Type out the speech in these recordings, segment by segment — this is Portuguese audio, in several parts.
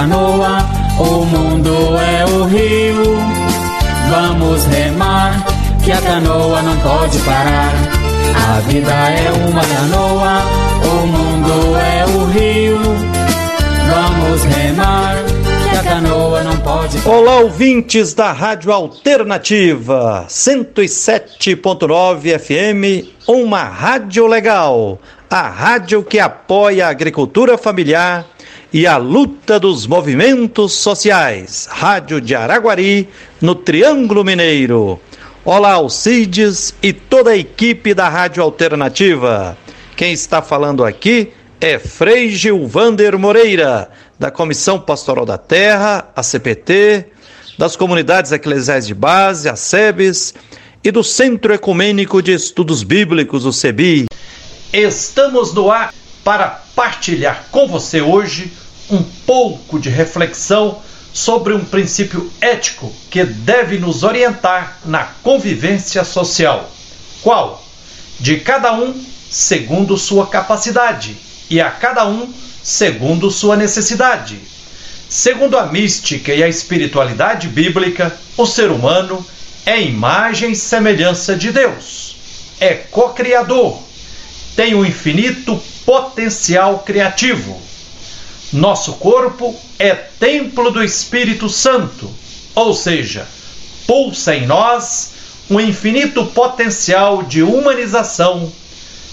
canoa, o mundo é o rio. Vamos remar, que a canoa não pode parar. A vida é uma canoa, o mundo é o rio. Vamos remar, que a canoa não pode parar. Olá, ouvintes da Rádio Alternativa 107.9 FM, uma rádio legal. A rádio que apoia a agricultura familiar e a luta dos movimentos sociais. Rádio de Araguari, no Triângulo Mineiro. Olá, Alcides e toda a equipe da Rádio Alternativa. Quem está falando aqui é Frei Gilvander Moreira, da Comissão Pastoral da Terra, a CPT, das comunidades eclesiais de base, a SEBES, e do Centro Ecumênico de Estudos Bíblicos, o CEBI. Estamos no ar para partilhar com você hoje um pouco de reflexão sobre um princípio ético que deve nos orientar na convivência social. Qual? De cada um segundo sua capacidade e a cada um segundo sua necessidade. Segundo a mística e a espiritualidade bíblica, o ser humano é imagem e semelhança de Deus. É co-criador. Tem um infinito potencial criativo nosso corpo é templo do Espírito Santo, ou seja, pulsa em nós um infinito potencial de humanização,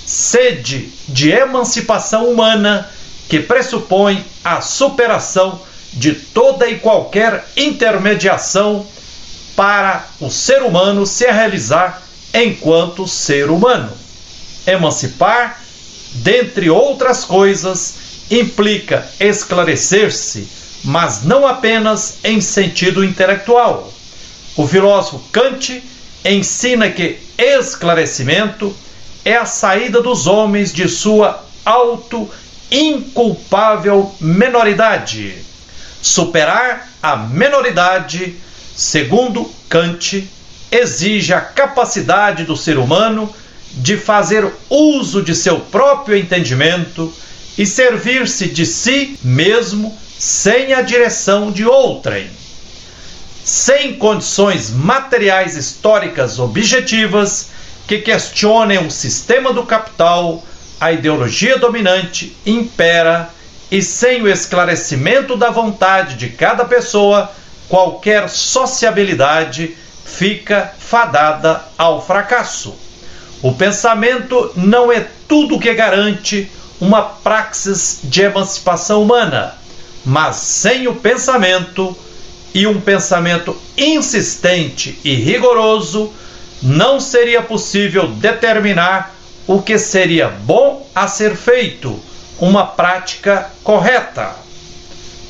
sede de emancipação humana que pressupõe a superação de toda e qualquer intermediação para o ser humano se realizar enquanto ser humano. Emancipar, dentre outras coisas, implica esclarecer-se, mas não apenas em sentido intelectual. O filósofo Kant ensina que esclarecimento é a saída dos homens de sua auto inculpável menoridade. Superar a menoridade, segundo Kant, exige a capacidade do ser humano de fazer uso de seu próprio entendimento e servir-se de si mesmo sem a direção de outrem. Sem condições materiais históricas objetivas que questionem o sistema do capital, a ideologia dominante impera e sem o esclarecimento da vontade de cada pessoa, qualquer sociabilidade fica fadada ao fracasso. O pensamento não é tudo que garante uma praxis de emancipação humana, mas sem o pensamento e um pensamento insistente e rigoroso, não seria possível determinar o que seria bom a ser feito, uma prática correta.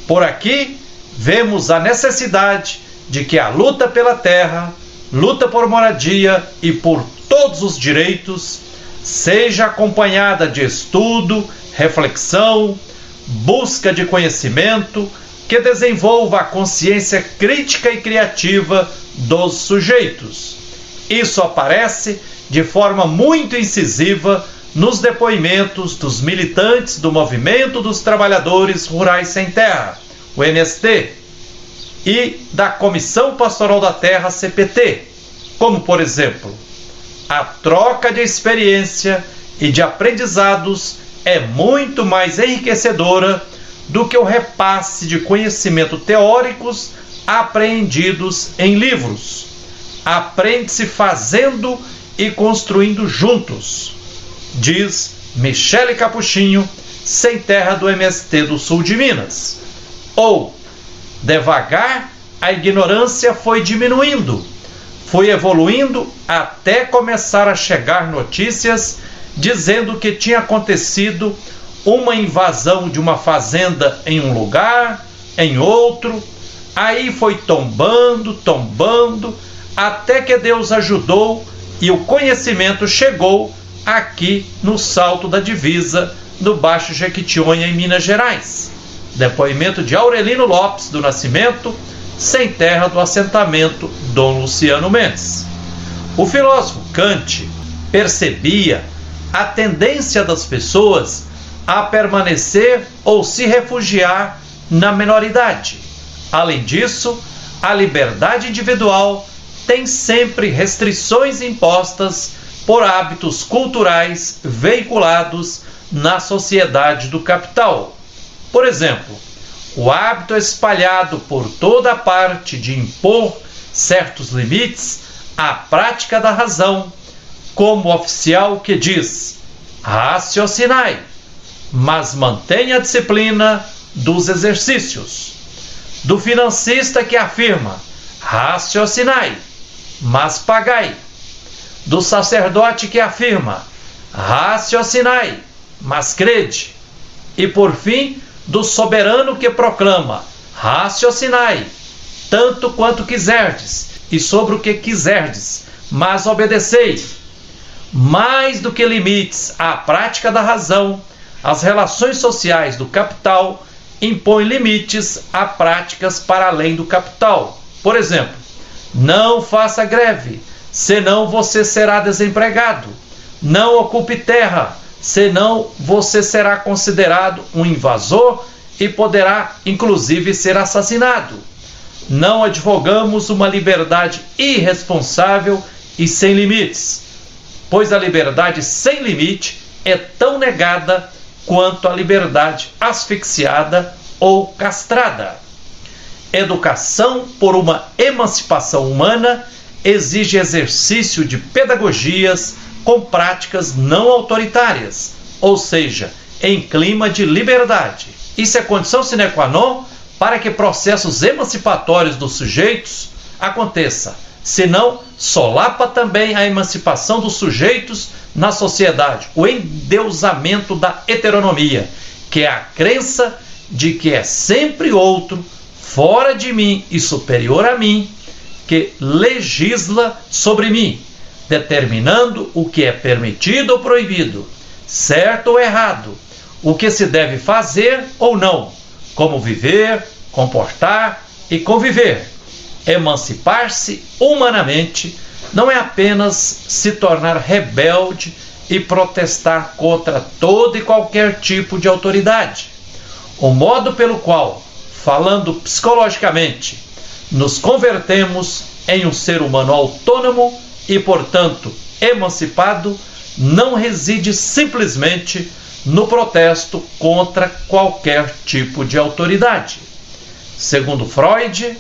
Por aqui, vemos a necessidade de que a luta pela terra, luta por moradia e por todos os direitos seja acompanhada de estudo, reflexão, busca de conhecimento que desenvolva a consciência crítica e criativa dos sujeitos. Isso aparece de forma muito incisiva nos depoimentos dos militantes do Movimento dos Trabalhadores Rurais Sem Terra, o MST, e da Comissão Pastoral da Terra, CPT, como por exemplo, a troca de experiência e de aprendizados é muito mais enriquecedora do que o repasse de conhecimento teóricos apreendidos em livros. Aprende-se fazendo e construindo juntos, diz Michele Capuchinho, sem terra do MST do Sul de Minas. Ou, devagar, a ignorância foi diminuindo foi evoluindo até começar a chegar notícias dizendo que tinha acontecido uma invasão de uma fazenda em um lugar, em outro. Aí foi tombando, tombando, até que Deus ajudou e o conhecimento chegou aqui no Salto da Divisa, no Baixo Jequitinhonha, em Minas Gerais. Depoimento de Aurelino Lopes do Nascimento sem terra do assentamento Dom Luciano Mendes. O filósofo Kant percebia a tendência das pessoas a permanecer ou se refugiar na menoridade. Além disso, a liberdade individual tem sempre restrições impostas por hábitos culturais veiculados na sociedade do capital. Por exemplo, o hábito espalhado por toda parte de impor certos limites à prática da razão, como o oficial que diz: raciocinai, mas mantenha a disciplina dos exercícios. Do financista que afirma: raciocinai, mas pagai. Do sacerdote que afirma: raciocinai, mas crede. E por fim, do soberano que proclama: raciocinai, tanto quanto quiserdes, e sobre o que quiserdes, mas obedecei. Mais do que limites à prática da razão, as relações sociais do capital impõem limites a práticas para além do capital. Por exemplo, não faça greve, senão você será desempregado. Não ocupe terra, senão você será considerado um invasor e poderá inclusive ser assassinado. Não advogamos uma liberdade irresponsável e sem limites, pois a liberdade sem limite é tão negada quanto a liberdade asfixiada ou castrada. Educação por uma emancipação humana exige exercício de pedagogias com práticas não autoritárias, ou seja, em clima de liberdade. Isso é condição sine qua non para que processos emancipatórios dos sujeitos aconteça. Senão, solapa também a emancipação dos sujeitos na sociedade, o endeusamento da heteronomia, que é a crença de que é sempre outro, fora de mim e superior a mim, que legisla sobre mim determinando o que é permitido ou proibido, certo ou errado, o que se deve fazer ou não, como viver, comportar e conviver. Emancipar-se humanamente não é apenas se tornar rebelde e protestar contra todo e qualquer tipo de autoridade. O modo pelo qual, falando psicologicamente, nos convertemos em um ser humano autônomo e, portanto, emancipado, não reside simplesmente no protesto contra qualquer tipo de autoridade. Segundo Freud,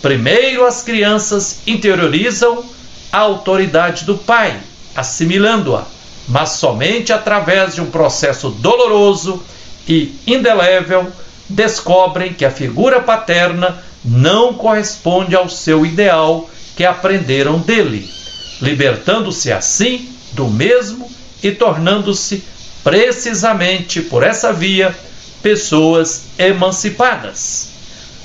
primeiro as crianças interiorizam a autoridade do pai, assimilando-a, mas somente através de um processo doloroso e indelével descobrem que a figura paterna não corresponde ao seu ideal que aprenderam dele libertando-se assim do mesmo e tornando-se precisamente por essa via pessoas emancipadas.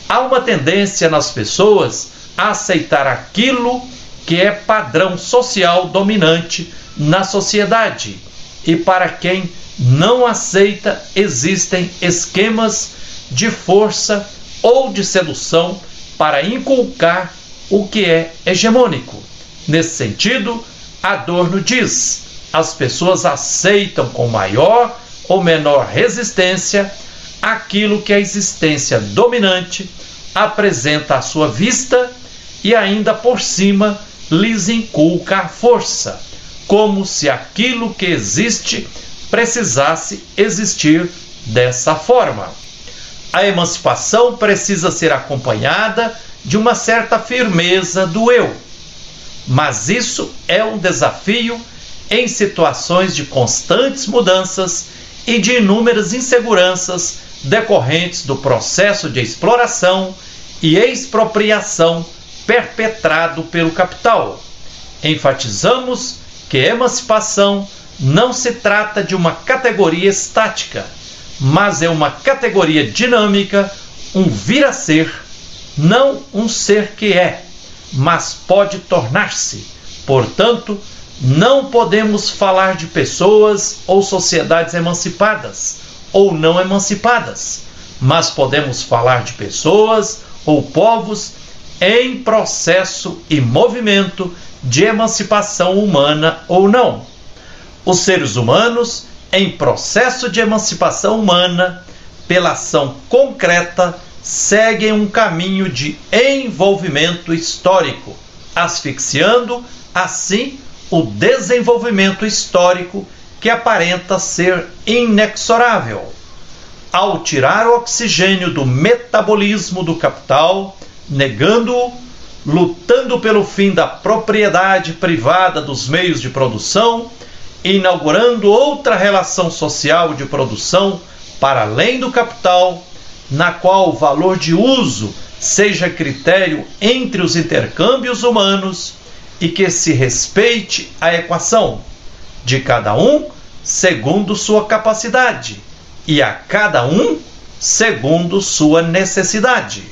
Há uma tendência nas pessoas a aceitar aquilo que é padrão social dominante na sociedade, e para quem não aceita existem esquemas de força ou de sedução para inculcar o que é hegemônico. Nesse sentido, Adorno diz: as pessoas aceitam com maior ou menor resistência aquilo que a existência dominante apresenta à sua vista e ainda por cima lhes inculca a força, como se aquilo que existe precisasse existir dessa forma. A emancipação precisa ser acompanhada de uma certa firmeza do eu mas isso é um desafio em situações de constantes mudanças e de inúmeras inseguranças decorrentes do processo de exploração e expropriação perpetrado pelo capital. Enfatizamos que emancipação não se trata de uma categoria estática, mas é uma categoria dinâmica, um vir a ser, não um ser que é mas pode tornar-se. Portanto, não podemos falar de pessoas ou sociedades emancipadas ou não emancipadas, mas podemos falar de pessoas ou povos em processo e movimento de emancipação humana ou não. Os seres humanos em processo de emancipação humana pela ação concreta, seguem um caminho de envolvimento histórico, asfixiando, assim, o desenvolvimento histórico que aparenta ser inexorável. Ao tirar o oxigênio do metabolismo do capital, negando-o, lutando pelo fim da propriedade privada dos meios de produção, inaugurando outra relação social de produção para além do capital, na qual o valor de uso seja critério entre os intercâmbios humanos e que se respeite a equação de cada um segundo sua capacidade e a cada um segundo sua necessidade.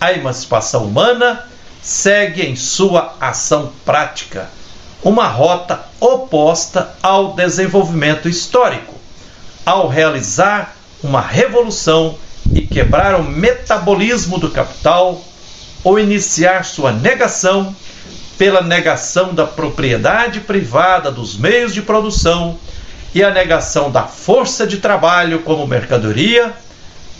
A emancipação humana segue em sua ação prática uma rota oposta ao desenvolvimento histórico, ao realizar uma revolução e quebrar o metabolismo do capital ou iniciar sua negação pela negação da propriedade privada dos meios de produção e a negação da força de trabalho como mercadoria,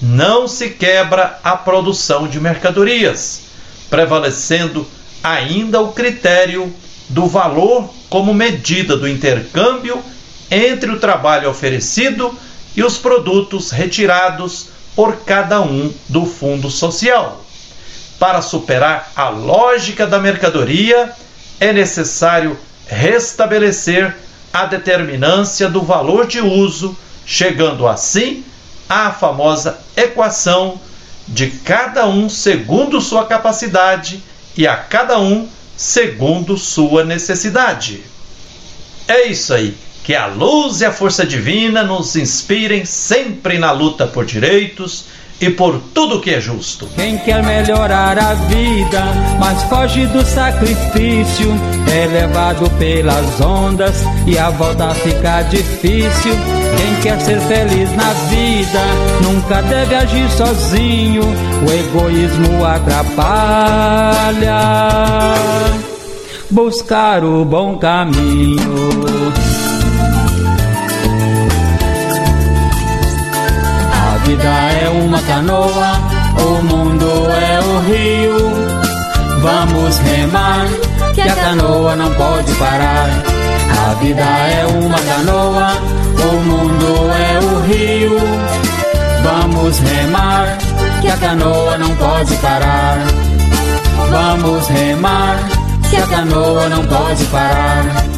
não se quebra a produção de mercadorias, prevalecendo ainda o critério do valor como medida do intercâmbio entre o trabalho oferecido e os produtos retirados por cada um do fundo social. Para superar a lógica da mercadoria, é necessário restabelecer a determinância do valor de uso, chegando assim à famosa equação de cada um segundo sua capacidade e a cada um segundo sua necessidade. É isso aí. Que a luz e a força divina nos inspirem sempre na luta por direitos e por tudo que é justo. Quem quer melhorar a vida, mas foge do sacrifício, é levado pelas ondas e a volta fica difícil. Quem quer ser feliz na vida, nunca deve agir sozinho, o egoísmo atrapalha. Buscar o bom caminho. Vida é uma canoa, o mundo é o rio. Vamos remar, que a canoa não pode parar. A vida é uma canoa, o mundo é o rio. Vamos remar, que a canoa não pode parar. Vamos remar, que a canoa não pode parar.